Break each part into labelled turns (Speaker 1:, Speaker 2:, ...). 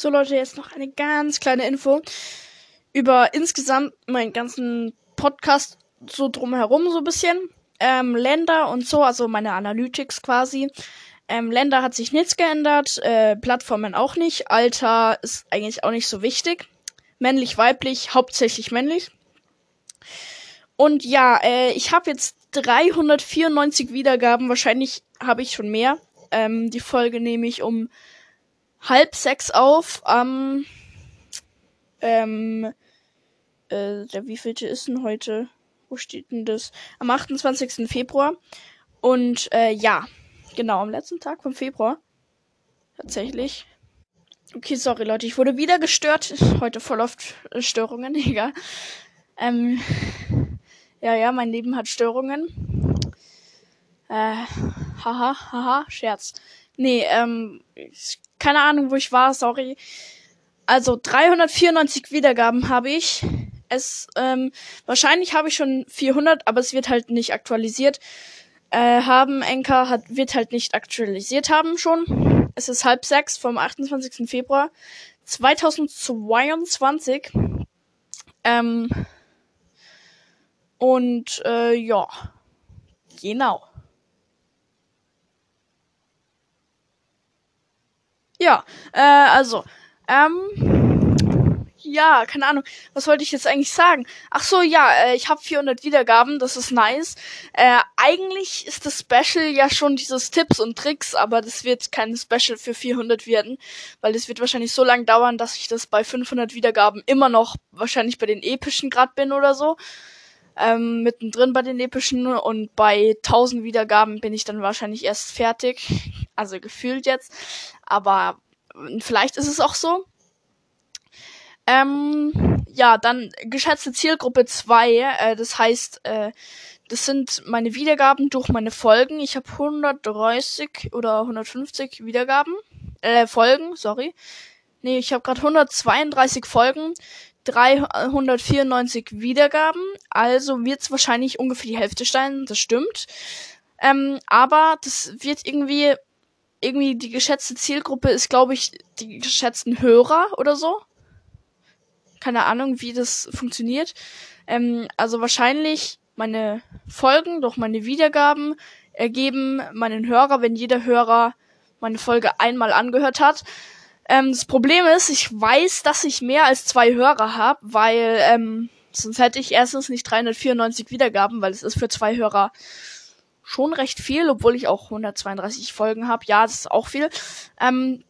Speaker 1: So Leute, jetzt noch eine ganz kleine Info über insgesamt meinen ganzen Podcast so drumherum so ein bisschen. Ähm, Länder und so, also meine Analytics quasi. Ähm, Länder hat sich nichts geändert, äh, Plattformen auch nicht. Alter ist eigentlich auch nicht so wichtig. Männlich, weiblich, hauptsächlich männlich. Und ja, äh, ich habe jetzt 394 Wiedergaben. Wahrscheinlich habe ich schon mehr. Ähm, die Folge nehme ich um halb sechs auf. Am ähm, äh, der wievielte ist denn heute? Wo steht denn das? Am 28. Februar. Und äh, ja, genau, am letzten Tag vom Februar. Tatsächlich. Okay, sorry Leute, ich wurde wieder gestört. Heute voll oft äh, Störungen, egal. Ähm, ja, ja, mein Leben hat Störungen. Äh, haha, haha, Scherz. Nee, ähm, keine Ahnung, wo ich war, sorry. Also 394 Wiedergaben habe ich. Es, ähm, wahrscheinlich habe ich schon 400, aber es wird halt nicht aktualisiert. Äh, haben Enker hat, wird halt nicht aktualisiert haben schon. Es ist halb sechs vom 28. Februar 2022. Ähm, und äh, ja, genau. Ja, äh, also, ähm, ja, keine Ahnung, was wollte ich jetzt eigentlich sagen? Ach so, ja, äh, ich habe 400 Wiedergaben, das ist nice. Äh, eigentlich ist das Special ja schon dieses Tipps und Tricks, aber das wird kein Special für 400 werden, weil es wird wahrscheinlich so lange dauern, dass ich das bei 500 Wiedergaben immer noch wahrscheinlich bei den epischen grad bin oder so. Ähm, mittendrin bei den epischen und bei 1000 Wiedergaben bin ich dann wahrscheinlich erst fertig. Also gefühlt jetzt aber vielleicht ist es auch so. Ähm, ja, dann geschätzte Zielgruppe 2, äh, das heißt, äh, das sind meine Wiedergaben durch meine Folgen. Ich habe 130 oder 150 Wiedergaben, äh, Folgen, sorry. Nee, ich habe gerade 132 Folgen, 394 Wiedergaben, also wird es wahrscheinlich ungefähr die Hälfte sein, das stimmt. Ähm, aber das wird irgendwie irgendwie die geschätzte Zielgruppe ist, glaube ich, die geschätzten Hörer oder so. Keine Ahnung, wie das funktioniert. Ähm, also wahrscheinlich meine Folgen durch meine Wiedergaben ergeben meinen Hörer, wenn jeder Hörer meine Folge einmal angehört hat. Ähm, das Problem ist, ich weiß, dass ich mehr als zwei Hörer habe, weil ähm, sonst hätte ich erstens nicht 394 Wiedergaben, weil es ist für zwei Hörer schon recht viel, obwohl ich auch 132 Folgen habe. Ja, das ist auch viel. Ähm,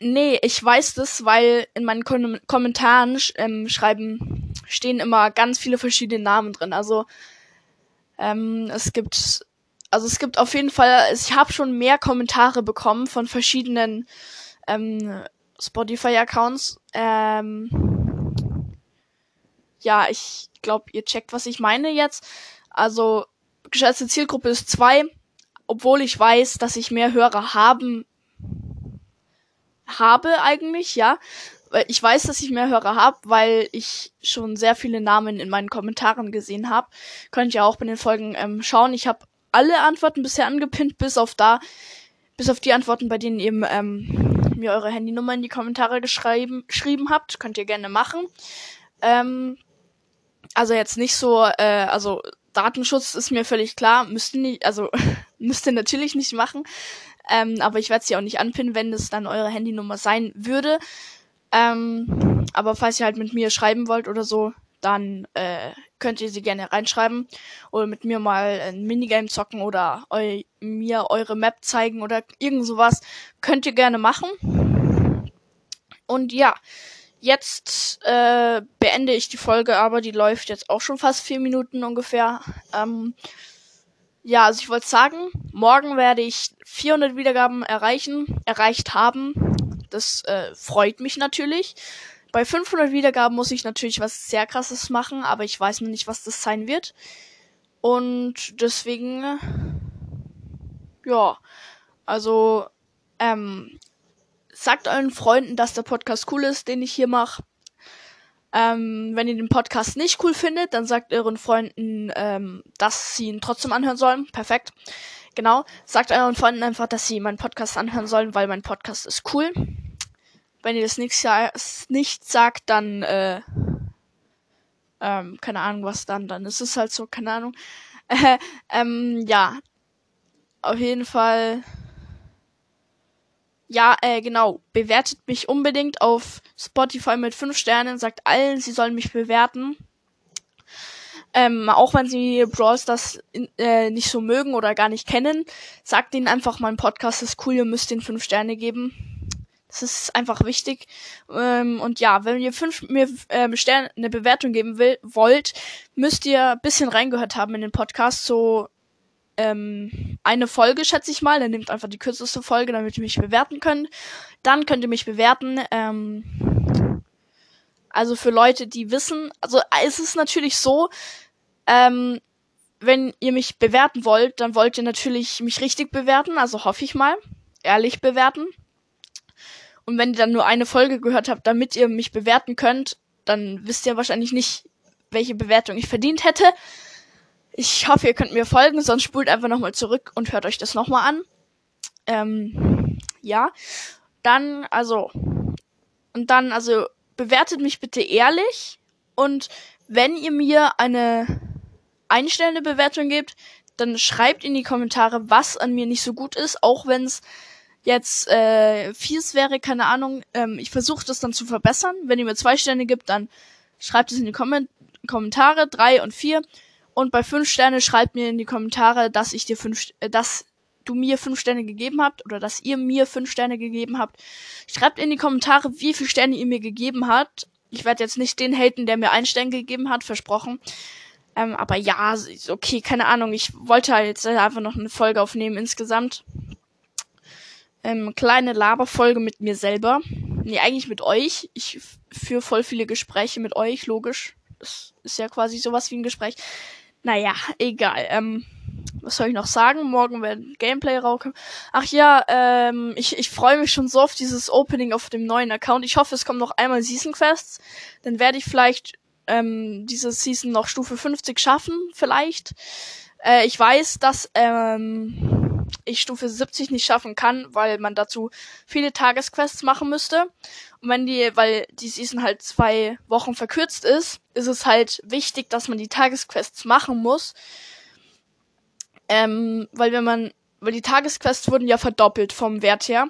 Speaker 1: nee, ich weiß das, weil in meinen Kom Kommentaren ähm, schreiben, stehen immer ganz viele verschiedene Namen drin. Also ähm, es gibt, also es gibt auf jeden Fall, ich habe schon mehr Kommentare bekommen von verschiedenen ähm, Spotify-Accounts. Ähm, ja, ich glaube, ihr checkt, was ich meine jetzt. Also geschätzte Zielgruppe ist zwei, obwohl ich weiß, dass ich mehr Hörer haben habe eigentlich, ja. Ich weiß, dass ich mehr Hörer habe, weil ich schon sehr viele Namen in meinen Kommentaren gesehen habe. Könnt ihr auch bei den Folgen ähm, schauen. Ich habe alle Antworten bisher angepinnt, bis auf da, bis auf die Antworten, bei denen ihr ähm, mir eure Handynummer in die Kommentare geschrieben, geschrieben habt. Könnt ihr gerne machen. Ähm, also jetzt nicht so, äh, also Datenschutz ist mir völlig klar, müsste nicht, also müsste natürlich nicht machen. Ähm, aber ich werde sie auch nicht anpinnen, wenn es dann eure Handynummer sein würde. Ähm, aber falls ihr halt mit mir schreiben wollt oder so, dann äh, könnt ihr sie gerne reinschreiben oder mit mir mal ein Minigame zocken oder eu mir eure Map zeigen oder irgend sowas. Könnt ihr gerne machen. Und ja, Jetzt äh, beende ich die Folge, aber die läuft jetzt auch schon fast vier Minuten ungefähr. Ähm, ja, also ich wollte sagen, morgen werde ich 400 Wiedergaben erreichen, erreicht haben. Das äh, freut mich natürlich. Bei 500 Wiedergaben muss ich natürlich was sehr krasses machen, aber ich weiß noch nicht, was das sein wird. Und deswegen, ja, also, ähm, sagt euren Freunden, dass der Podcast cool ist, den ich hier mache. Ähm, wenn ihr den Podcast nicht cool findet, dann sagt euren Freunden, ähm, dass sie ihn trotzdem anhören sollen. Perfekt. Genau. Sagt euren Freunden einfach, dass sie meinen Podcast anhören sollen, weil mein Podcast ist cool. Wenn ihr das nicht, nicht sagt, dann, äh, ähm, keine Ahnung, was dann, dann ist es halt so, keine Ahnung. Äh, ähm, ja. Auf jeden Fall. Ja, äh, genau. Bewertet mich unbedingt auf Spotify mit 5 Sternen. Sagt allen, sie sollen mich bewerten. Ähm, auch wenn sie Brawl Stars äh, nicht so mögen oder gar nicht kennen, sagt ihnen einfach, mein Podcast ist cool, ihr müsst den 5 Sterne geben. Das ist einfach wichtig. Ähm, und ja, wenn ihr fünf mir ähm, Sterne eine Bewertung geben will, wollt, müsst ihr bisschen reingehört haben in den Podcast. So ähm, eine Folge, schätze ich mal. Dann nehmt einfach die kürzeste Folge, damit ihr mich bewerten könnt. Dann könnt ihr mich bewerten. Ähm, also für Leute, die wissen, also es ist natürlich so, ähm, wenn ihr mich bewerten wollt, dann wollt ihr natürlich mich richtig bewerten, also hoffe ich mal, ehrlich bewerten. Und wenn ihr dann nur eine Folge gehört habt, damit ihr mich bewerten könnt, dann wisst ihr wahrscheinlich nicht, welche Bewertung ich verdient hätte. Ich hoffe, ihr könnt mir folgen, sonst spult einfach nochmal zurück und hört euch das nochmal an. Ähm, ja. Dann, also, und dann, also, bewertet mich bitte ehrlich und wenn ihr mir eine einstellende Bewertung gebt, dann schreibt in die Kommentare, was an mir nicht so gut ist, auch wenn es jetzt äh, fies wäre, keine Ahnung. Ähm, ich versuche das dann zu verbessern. Wenn ihr mir zwei Sterne gibt, dann schreibt es in die Kom Kommentare, drei und vier. Und bei fünf Sterne schreibt mir in die Kommentare, dass ich dir fünf, äh, dass du mir fünf Sterne gegeben habt oder dass ihr mir fünf Sterne gegeben habt. Schreibt in die Kommentare, wie viele Sterne ihr mir gegeben habt. Ich werde jetzt nicht den haten, der mir einen Stern gegeben hat, versprochen. Ähm, aber ja, okay, keine Ahnung. Ich wollte halt jetzt einfach noch eine Folge aufnehmen insgesamt ähm, kleine Laberfolge mit mir selber. Nee, eigentlich mit euch. Ich führe voll viele Gespräche mit euch, logisch. Das ist ja quasi sowas wie ein Gespräch. Naja, egal. Ähm, was soll ich noch sagen? Morgen werden Gameplay rauskommen. Ach ja, ähm, ich, ich freue mich schon so auf dieses Opening auf dem neuen Account. Ich hoffe, es kommt noch einmal Season Quests. Dann werde ich vielleicht ähm, diese Season noch Stufe 50 schaffen, vielleicht. Äh, ich weiß, dass ähm, ich Stufe 70 nicht schaffen kann, weil man dazu viele Tagesquests machen müsste. Und wenn die, weil die Season halt zwei Wochen verkürzt ist, ist es halt wichtig, dass man die Tagesquests machen muss. Ähm, weil wenn man, weil die Tagesquests wurden ja verdoppelt vom Wert her.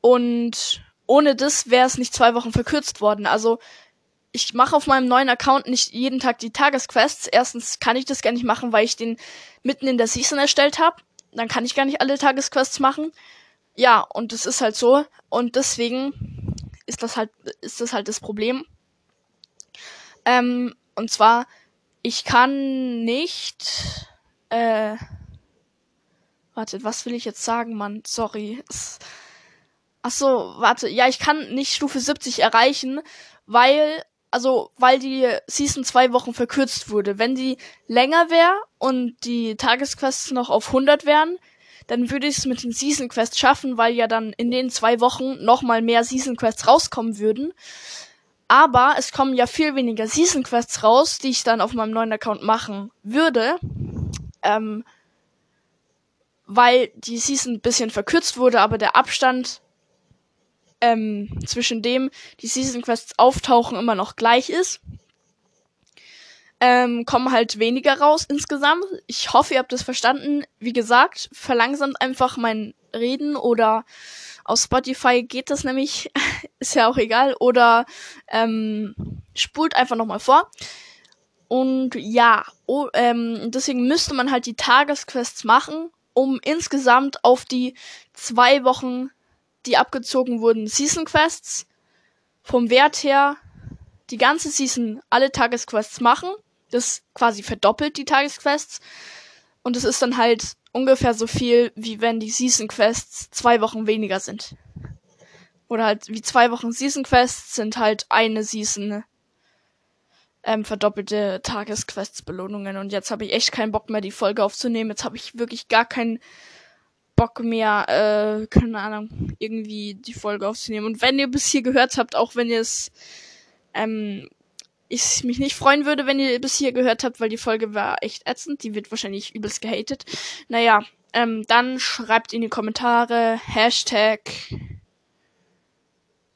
Speaker 1: Und ohne das wäre es nicht zwei Wochen verkürzt worden. Also ich mache auf meinem neuen Account nicht jeden Tag die Tagesquests. Erstens kann ich das gar nicht machen, weil ich den mitten in der Season erstellt habe dann kann ich gar nicht alle Tagesquests machen. Ja, und das ist halt so. Und deswegen ist das halt, ist das halt das Problem. Ähm, und zwar, ich kann nicht, äh, warte, was will ich jetzt sagen, Mann? Sorry. Ach so, warte, ja, ich kann nicht Stufe 70 erreichen, weil also weil die Season zwei Wochen verkürzt wurde. Wenn die länger wäre und die Tagesquests noch auf 100 wären, dann würde ich es mit den Season Quests schaffen, weil ja dann in den zwei Wochen nochmal mehr Season Quests rauskommen würden. Aber es kommen ja viel weniger Season Quests raus, die ich dann auf meinem neuen Account machen würde. Ähm, weil die Season ein bisschen verkürzt wurde, aber der Abstand ähm, zwischen dem die Season Quests auftauchen immer noch gleich ist. Ähm, kommen halt weniger raus insgesamt. Ich hoffe, ihr habt das verstanden. Wie gesagt, verlangsamt einfach mein Reden oder auf Spotify geht das nämlich, ist ja auch egal. Oder ähm, spult einfach nochmal vor. Und ja, oh, ähm, deswegen müsste man halt die Tagesquests machen, um insgesamt auf die zwei Wochen die abgezogen wurden, Season Quests vom Wert her die ganze Season alle Tagesquests machen. Das quasi verdoppelt die Tagesquests. Und es ist dann halt ungefähr so viel, wie wenn die Season Quests zwei Wochen weniger sind. Oder halt wie zwei Wochen Season Quests sind halt eine Season ähm, verdoppelte Tagesquests Belohnungen. Und jetzt habe ich echt keinen Bock mehr, die Folge aufzunehmen. Jetzt habe ich wirklich gar keinen Bock mehr, äh, keine Ahnung, irgendwie die Folge aufzunehmen. Und wenn ihr bis hier gehört habt, auch wenn ihr es, ähm, ich mich nicht freuen würde, wenn ihr bis hier gehört habt, weil die Folge war echt ätzend. Die wird wahrscheinlich übelst gehatet. Naja, ähm, dann schreibt in die Kommentare Hashtag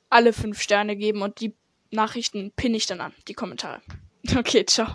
Speaker 1: alle fünf Sterne geben und die Nachrichten pinne ich dann an, die Kommentare. Okay, ciao.